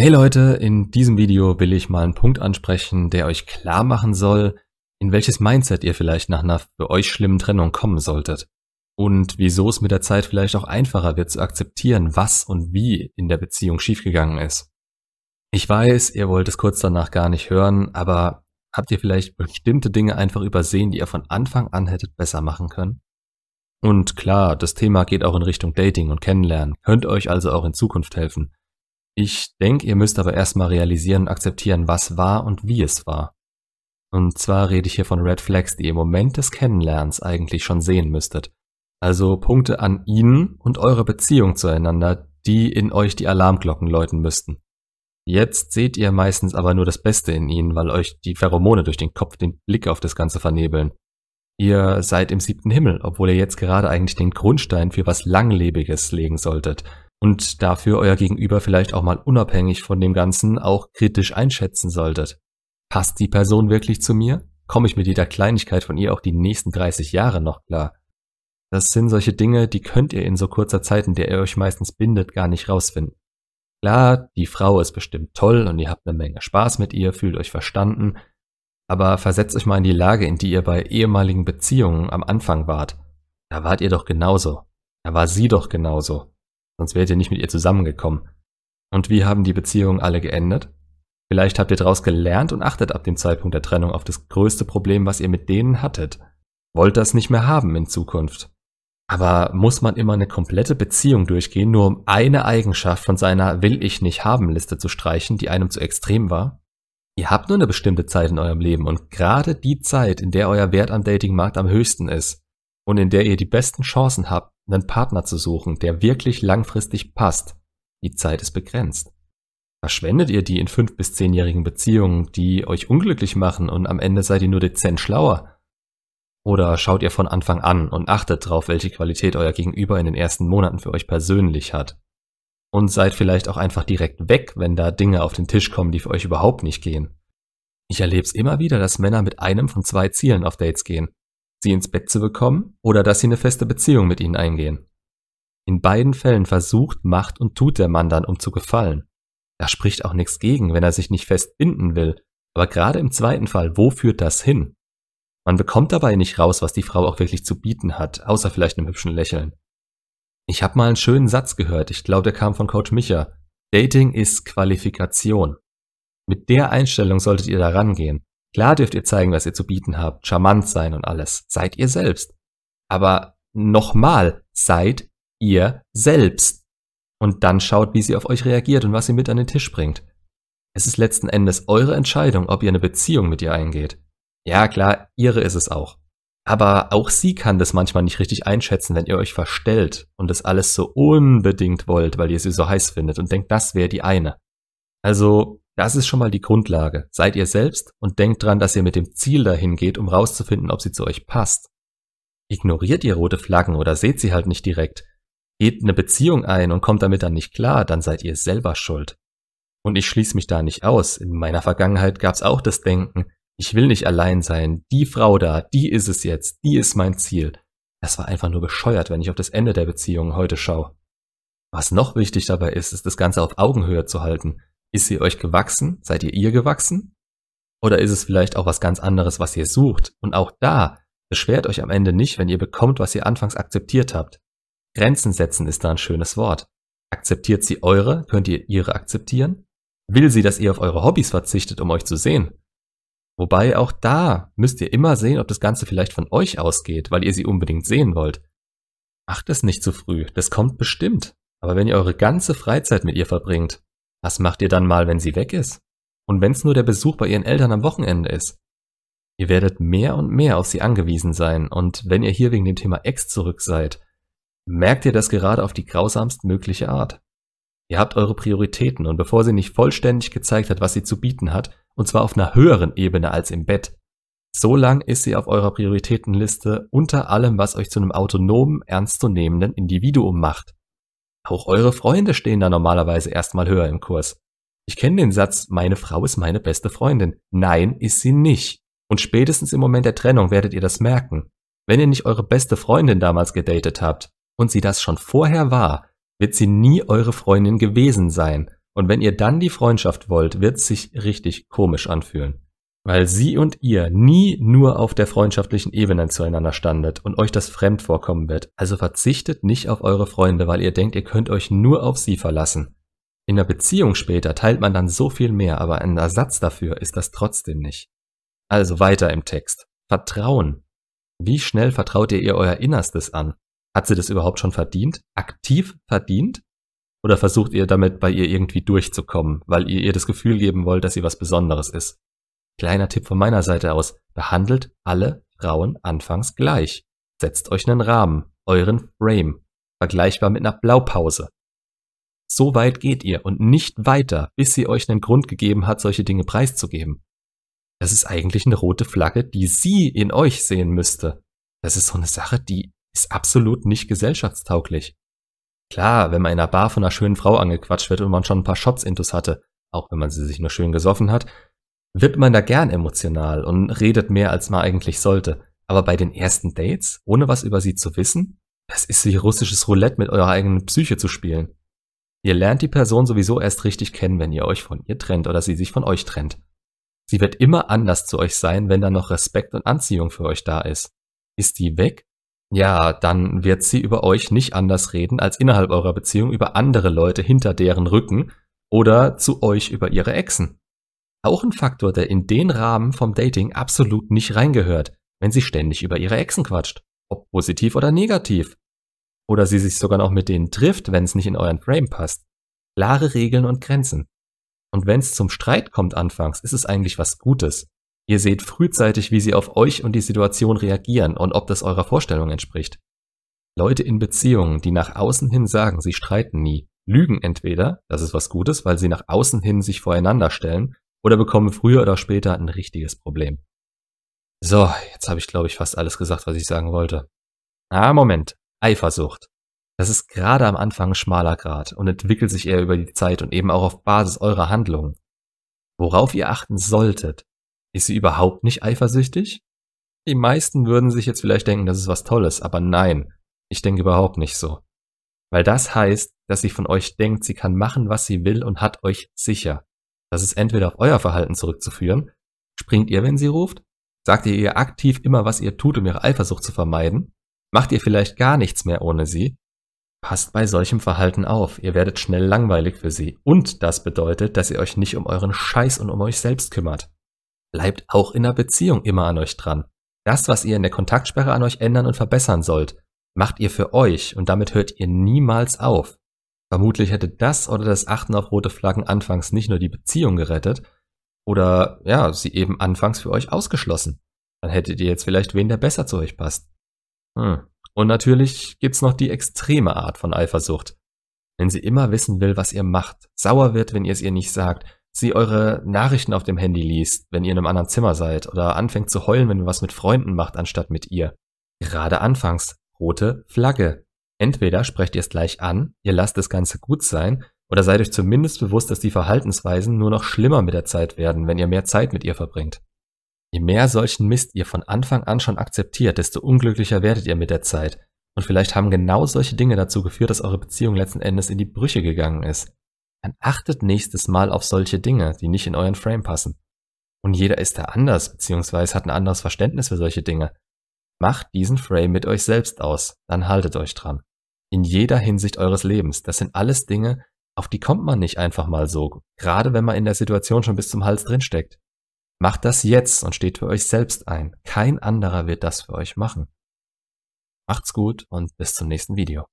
Hey Leute, in diesem Video will ich mal einen Punkt ansprechen, der euch klar machen soll, in welches Mindset ihr vielleicht nach einer für euch schlimmen Trennung kommen solltet. Und wieso es mit der Zeit vielleicht auch einfacher wird zu akzeptieren, was und wie in der Beziehung schiefgegangen ist. Ich weiß, ihr wollt es kurz danach gar nicht hören, aber habt ihr vielleicht bestimmte Dinge einfach übersehen, die ihr von Anfang an hättet besser machen können? Und klar, das Thema geht auch in Richtung Dating und Kennenlernen, könnte euch also auch in Zukunft helfen. Ich denke, ihr müsst aber erstmal realisieren und akzeptieren, was war und wie es war. Und zwar rede ich hier von Red Flags, die ihr im Moment des Kennenlernens eigentlich schon sehen müsstet. Also Punkte an ihnen und eurer Beziehung zueinander, die in euch die Alarmglocken läuten müssten. Jetzt seht ihr meistens aber nur das Beste in ihnen, weil euch die Pheromone durch den Kopf den Blick auf das Ganze vernebeln. Ihr seid im siebten Himmel, obwohl ihr jetzt gerade eigentlich den Grundstein für was Langlebiges legen solltet und dafür euer Gegenüber vielleicht auch mal unabhängig von dem Ganzen auch kritisch einschätzen solltet. Passt die Person wirklich zu mir? Komme ich mit jeder Kleinigkeit von ihr auch die nächsten 30 Jahre noch klar? Das sind solche Dinge, die könnt ihr in so kurzer Zeit, in der ihr euch meistens bindet, gar nicht rausfinden. Klar, die Frau ist bestimmt toll und ihr habt eine Menge Spaß mit ihr, fühlt euch verstanden, aber versetzt euch mal in die Lage, in die ihr bei ehemaligen Beziehungen am Anfang wart. Da wart ihr doch genauso. Da war sie doch genauso sonst wärt ihr nicht mit ihr zusammengekommen. Und wie haben die Beziehungen alle geendet? Vielleicht habt ihr daraus gelernt und achtet ab dem Zeitpunkt der Trennung auf das größte Problem, was ihr mit denen hattet. Wollt das nicht mehr haben in Zukunft. Aber muss man immer eine komplette Beziehung durchgehen, nur um eine Eigenschaft von seiner Will ich nicht haben Liste zu streichen, die einem zu extrem war? Ihr habt nur eine bestimmte Zeit in eurem Leben und gerade die Zeit, in der euer Wert am Datingmarkt am höchsten ist und in der ihr die besten Chancen habt, einen Partner zu suchen, der wirklich langfristig passt. Die Zeit ist begrenzt. Verschwendet ihr die in fünf bis zehnjährigen Beziehungen, die euch unglücklich machen und am Ende seid ihr nur dezent schlauer? Oder schaut ihr von Anfang an und achtet darauf, welche Qualität euer Gegenüber in den ersten Monaten für euch persönlich hat? Und seid vielleicht auch einfach direkt weg, wenn da Dinge auf den Tisch kommen, die für euch überhaupt nicht gehen. Ich erlebe es immer wieder, dass Männer mit einem von zwei Zielen auf Dates gehen sie ins Bett zu bekommen oder dass sie eine feste Beziehung mit ihnen eingehen. In beiden Fällen versucht, macht und tut der Mann dann, um zu gefallen. Da spricht auch nichts gegen, wenn er sich nicht fest binden will. Aber gerade im zweiten Fall, wo führt das hin? Man bekommt dabei nicht raus, was die Frau auch wirklich zu bieten hat, außer vielleicht einem hübschen Lächeln. Ich habe mal einen schönen Satz gehört, ich glaube, der kam von Coach Micha. Dating ist Qualifikation. Mit der Einstellung solltet ihr da rangehen. Klar dürft ihr zeigen, was ihr zu bieten habt, charmant sein und alles. Seid ihr selbst. Aber nochmal, seid ihr selbst. Und dann schaut, wie sie auf euch reagiert und was sie mit an den Tisch bringt. Es ist letzten Endes eure Entscheidung, ob ihr eine Beziehung mit ihr eingeht. Ja, klar, ihre ist es auch. Aber auch sie kann das manchmal nicht richtig einschätzen, wenn ihr euch verstellt und das alles so unbedingt wollt, weil ihr sie so heiß findet und denkt, das wäre die eine. Also das ist schon mal die Grundlage. Seid ihr selbst und denkt dran, dass ihr mit dem Ziel dahin geht, um rauszufinden, ob sie zu euch passt. Ignoriert ihr rote Flaggen oder seht sie halt nicht direkt. Geht eine Beziehung ein und kommt damit dann nicht klar, dann seid ihr selber schuld. Und ich schließe mich da nicht aus. In meiner Vergangenheit gab's auch das Denken, ich will nicht allein sein, die Frau da, die ist es jetzt, die ist mein Ziel. Das war einfach nur bescheuert, wenn ich auf das Ende der Beziehung heute schaue. Was noch wichtig dabei ist, ist das Ganze auf Augenhöhe zu halten. Ist sie euch gewachsen? Seid ihr ihr gewachsen? Oder ist es vielleicht auch was ganz anderes, was ihr sucht? Und auch da beschwert euch am Ende nicht, wenn ihr bekommt, was ihr anfangs akzeptiert habt. Grenzen setzen ist da ein schönes Wort. Akzeptiert sie eure, könnt ihr ihre akzeptieren? Will sie, dass ihr auf eure Hobbys verzichtet, um euch zu sehen? Wobei auch da müsst ihr immer sehen, ob das Ganze vielleicht von euch ausgeht, weil ihr sie unbedingt sehen wollt. Macht es nicht zu früh, das kommt bestimmt. Aber wenn ihr eure ganze Freizeit mit ihr verbringt, was macht ihr dann mal, wenn sie weg ist? Und wenn's nur der Besuch bei ihren Eltern am Wochenende ist? Ihr werdet mehr und mehr auf sie angewiesen sein, und wenn ihr hier wegen dem Thema Ex zurück seid, merkt ihr das gerade auf die grausamst mögliche Art. Ihr habt eure Prioritäten, und bevor sie nicht vollständig gezeigt hat, was sie zu bieten hat, und zwar auf einer höheren Ebene als im Bett, so lang ist sie auf eurer Prioritätenliste unter allem, was euch zu einem autonomen, ernstzunehmenden Individuum macht. Auch eure Freunde stehen da normalerweise erstmal höher im Kurs. Ich kenne den Satz, meine Frau ist meine beste Freundin. Nein, ist sie nicht. Und spätestens im Moment der Trennung werdet ihr das merken. Wenn ihr nicht eure beste Freundin damals gedatet habt und sie das schon vorher war, wird sie nie eure Freundin gewesen sein. Und wenn ihr dann die Freundschaft wollt, wird es sich richtig komisch anfühlen. Weil sie und ihr nie nur auf der freundschaftlichen Ebene zueinander standet und euch das fremd vorkommen wird. Also verzichtet nicht auf eure Freunde, weil ihr denkt, ihr könnt euch nur auf sie verlassen. In der Beziehung später teilt man dann so viel mehr, aber ein Ersatz dafür ist das trotzdem nicht. Also weiter im Text. Vertrauen. Wie schnell vertraut ihr ihr euer Innerstes an? Hat sie das überhaupt schon verdient? Aktiv verdient? Oder versucht ihr damit bei ihr irgendwie durchzukommen, weil ihr ihr das Gefühl geben wollt, dass sie was Besonderes ist? Kleiner Tipp von meiner Seite aus. Behandelt alle Frauen anfangs gleich. Setzt euch einen Rahmen, euren Frame. Vergleichbar mit einer Blaupause. So weit geht ihr und nicht weiter, bis sie euch einen Grund gegeben hat, solche Dinge preiszugeben. Das ist eigentlich eine rote Flagge, die sie in euch sehen müsste. Das ist so eine Sache, die ist absolut nicht gesellschaftstauglich. Klar, wenn man in einer Bar von einer schönen Frau angequatscht wird und man schon ein paar Shots intus hatte, auch wenn man sie sich nur schön gesoffen hat, wird man da gern emotional und redet mehr, als man eigentlich sollte. Aber bei den ersten Dates, ohne was über sie zu wissen, das ist wie russisches Roulette mit eurer eigenen Psyche zu spielen. Ihr lernt die Person sowieso erst richtig kennen, wenn ihr euch von ihr trennt oder sie sich von euch trennt. Sie wird immer anders zu euch sein, wenn da noch Respekt und Anziehung für euch da ist. Ist die weg? Ja, dann wird sie über euch nicht anders reden als innerhalb eurer Beziehung über andere Leute hinter deren Rücken oder zu euch über ihre Exen. Auch ein Faktor, der in den Rahmen vom Dating absolut nicht reingehört, wenn sie ständig über ihre Exen quatscht. Ob positiv oder negativ. Oder sie sich sogar noch mit denen trifft, wenn es nicht in euren Frame passt. Klare Regeln und Grenzen. Und wenn es zum Streit kommt anfangs, ist es eigentlich was Gutes. Ihr seht frühzeitig, wie sie auf euch und die Situation reagieren und ob das eurer Vorstellung entspricht. Leute in Beziehungen, die nach außen hin sagen, sie streiten nie, lügen entweder, das ist was Gutes, weil sie nach außen hin sich voreinander stellen, oder bekommen früher oder später ein richtiges Problem. So, jetzt habe ich, glaube ich, fast alles gesagt, was ich sagen wollte. Ah, Moment. Eifersucht. Das ist gerade am Anfang ein schmaler Grad und entwickelt sich eher über die Zeit und eben auch auf Basis eurer Handlungen. Worauf ihr achten solltet, ist sie überhaupt nicht eifersüchtig? Die meisten würden sich jetzt vielleicht denken, das ist was Tolles, aber nein, ich denke überhaupt nicht so. Weil das heißt, dass sie von euch denkt, sie kann machen, was sie will und hat euch sicher. Das ist entweder auf euer Verhalten zurückzuführen. Springt ihr, wenn sie ruft? Sagt ihr ihr aktiv immer, was ihr tut, um ihre Eifersucht zu vermeiden? Macht ihr vielleicht gar nichts mehr ohne sie? Passt bei solchem Verhalten auf, ihr werdet schnell langweilig für sie. Und das bedeutet, dass ihr euch nicht um euren Scheiß und um euch selbst kümmert. Bleibt auch in der Beziehung immer an euch dran. Das, was ihr in der Kontaktsperre an euch ändern und verbessern sollt, macht ihr für euch und damit hört ihr niemals auf. Vermutlich hätte das oder das Achten auf rote Flaggen anfangs nicht nur die Beziehung gerettet, oder ja, sie eben anfangs für euch ausgeschlossen. Dann hättet ihr jetzt vielleicht wen, der besser zu euch passt. Hm. Und natürlich gibt's noch die extreme Art von Eifersucht. Wenn sie immer wissen will, was ihr macht, sauer wird, wenn ihr es ihr nicht sagt, sie eure Nachrichten auf dem Handy liest, wenn ihr in einem anderen Zimmer seid, oder anfängt zu heulen, wenn ihr was mit Freunden macht, anstatt mit ihr. Gerade anfangs. Rote Flagge. Entweder sprecht ihr es gleich an, ihr lasst das Ganze gut sein, oder seid euch zumindest bewusst, dass die Verhaltensweisen nur noch schlimmer mit der Zeit werden, wenn ihr mehr Zeit mit ihr verbringt. Je mehr solchen Mist ihr von Anfang an schon akzeptiert, desto unglücklicher werdet ihr mit der Zeit. Und vielleicht haben genau solche Dinge dazu geführt, dass eure Beziehung letzten Endes in die Brüche gegangen ist. Dann achtet nächstes Mal auf solche Dinge, die nicht in euren Frame passen. Und jeder ist da anders, beziehungsweise hat ein anderes Verständnis für solche Dinge. Macht diesen Frame mit euch selbst aus, dann haltet euch dran. In jeder Hinsicht eures Lebens. Das sind alles Dinge, auf die kommt man nicht einfach mal so, gerade wenn man in der Situation schon bis zum Hals drinsteckt. Macht das jetzt und steht für euch selbst ein. Kein anderer wird das für euch machen. Macht's gut und bis zum nächsten Video.